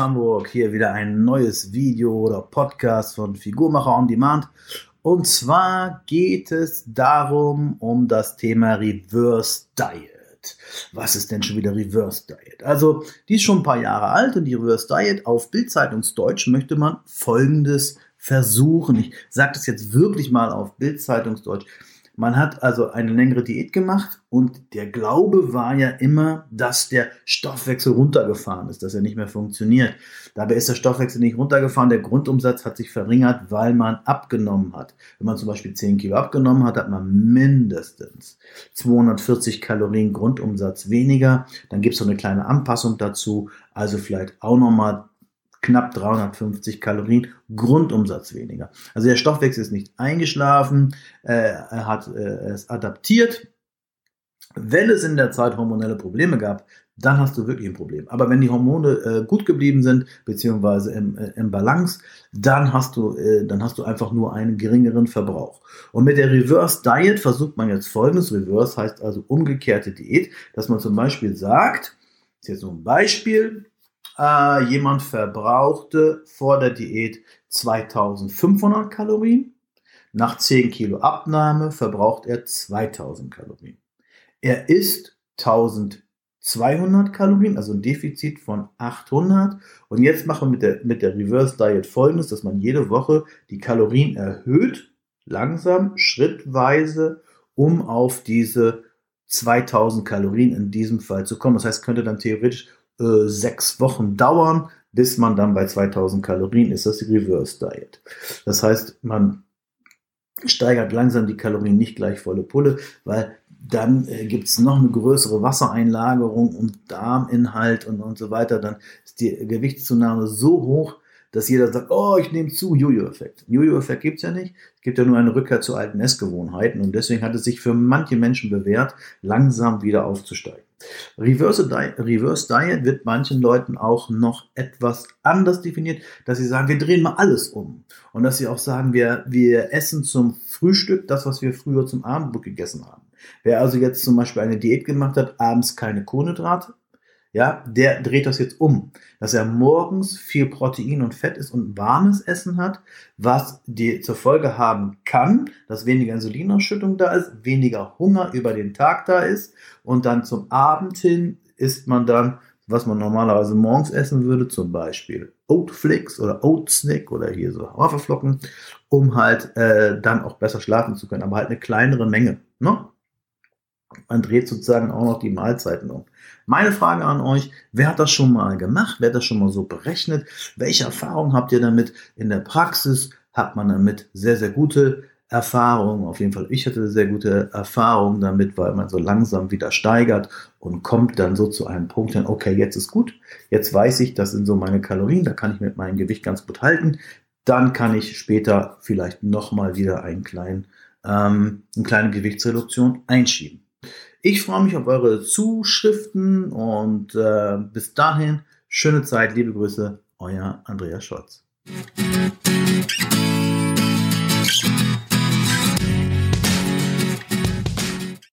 Hamburg. Hier wieder ein neues Video oder Podcast von Figurmacher on Demand. Und zwar geht es darum, um das Thema Reverse Diet. Was ist denn schon wieder Reverse Diet? Also, die ist schon ein paar Jahre alt und die Reverse Diet auf Bildzeitungsdeutsch möchte man folgendes versuchen. Ich sage das jetzt wirklich mal auf Bildzeitungsdeutsch. Man hat also eine längere Diät gemacht und der Glaube war ja immer, dass der Stoffwechsel runtergefahren ist, dass er nicht mehr funktioniert. Dabei ist der Stoffwechsel nicht runtergefahren, der Grundumsatz hat sich verringert, weil man abgenommen hat. Wenn man zum Beispiel 10 Kilo abgenommen hat, hat man mindestens 240 Kalorien Grundumsatz weniger. Dann gibt es so eine kleine Anpassung dazu, also vielleicht auch nochmal knapp 350 Kalorien Grundumsatz weniger. Also der Stoffwechsel ist nicht eingeschlafen, äh, er hat äh, es adaptiert. Wenn es in der Zeit hormonelle Probleme gab, dann hast du wirklich ein Problem. Aber wenn die Hormone äh, gut geblieben sind, beziehungsweise im, äh, im Balance, dann hast, du, äh, dann hast du einfach nur einen geringeren Verbrauch. Und mit der Reverse Diet versucht man jetzt folgendes. Reverse heißt also umgekehrte Diät, dass man zum Beispiel sagt, das ist jetzt so ein Beispiel, äh, jemand verbrauchte vor der Diät 2500 Kalorien. Nach 10 Kilo Abnahme verbraucht er 2000 Kalorien. Er isst 1200 Kalorien, also ein Defizit von 800. Und jetzt machen wir mit der, mit der Reverse Diet folgendes, dass man jede Woche die Kalorien erhöht, langsam, schrittweise, um auf diese 2000 Kalorien in diesem Fall zu kommen. Das heißt, könnte dann theoretisch äh, sechs Wochen dauern, bis man dann bei 2000 Kalorien ist. Das die Reverse Diet. Das heißt, man steigert langsam die Kalorien nicht gleich volle Pulle, weil dann äh, gibt es noch eine größere Wassereinlagerung und Darminhalt und, und so weiter. Dann ist die Gewichtszunahme so hoch, dass jeder sagt, oh, ich nehme zu, Jojo-Effekt. Jojo-Effekt gibt es ja nicht. Es gibt ja nur eine Rückkehr zu alten Essgewohnheiten und deswegen hat es sich für manche Menschen bewährt, langsam wieder aufzusteigen. Reverse Diet, Reverse Diet wird manchen Leuten auch noch etwas anders definiert, dass sie sagen, wir drehen mal alles um. Und dass sie auch sagen, wir, wir essen zum Frühstück das, was wir früher zum Abendbrot gegessen haben. Wer also jetzt zum Beispiel eine Diät gemacht hat, abends keine Kohlenhydrate, ja, der dreht das jetzt um, dass er morgens viel Protein und Fett isst und warmes Essen hat, was die zur Folge haben kann, dass weniger Insulinausschüttung da ist, weniger Hunger über den Tag da ist und dann zum Abend hin isst man dann, was man normalerweise morgens essen würde, zum Beispiel Oatflix oder Oatsnick oder hier so Haferflocken, um halt äh, dann auch besser schlafen zu können, aber halt eine kleinere Menge. Ne? Man dreht sozusagen auch noch die Mahlzeiten um. Meine Frage an euch, wer hat das schon mal gemacht? Wer hat das schon mal so berechnet? Welche Erfahrungen habt ihr damit in der Praxis? Hat man damit sehr, sehr gute Erfahrungen? Auf jeden Fall, ich hatte sehr gute Erfahrungen damit, weil man so langsam wieder steigert und kommt dann so zu einem Punkt hin, okay, jetzt ist gut. Jetzt weiß ich, das sind so meine Kalorien, da kann ich mit meinem Gewicht ganz gut halten. Dann kann ich später vielleicht nochmal wieder einen kleinen, ähm, eine kleine Gewichtsreduktion einschieben. Ich freue mich auf eure Zuschriften und äh, bis dahin schöne Zeit, liebe Grüße, euer Andreas Scholz.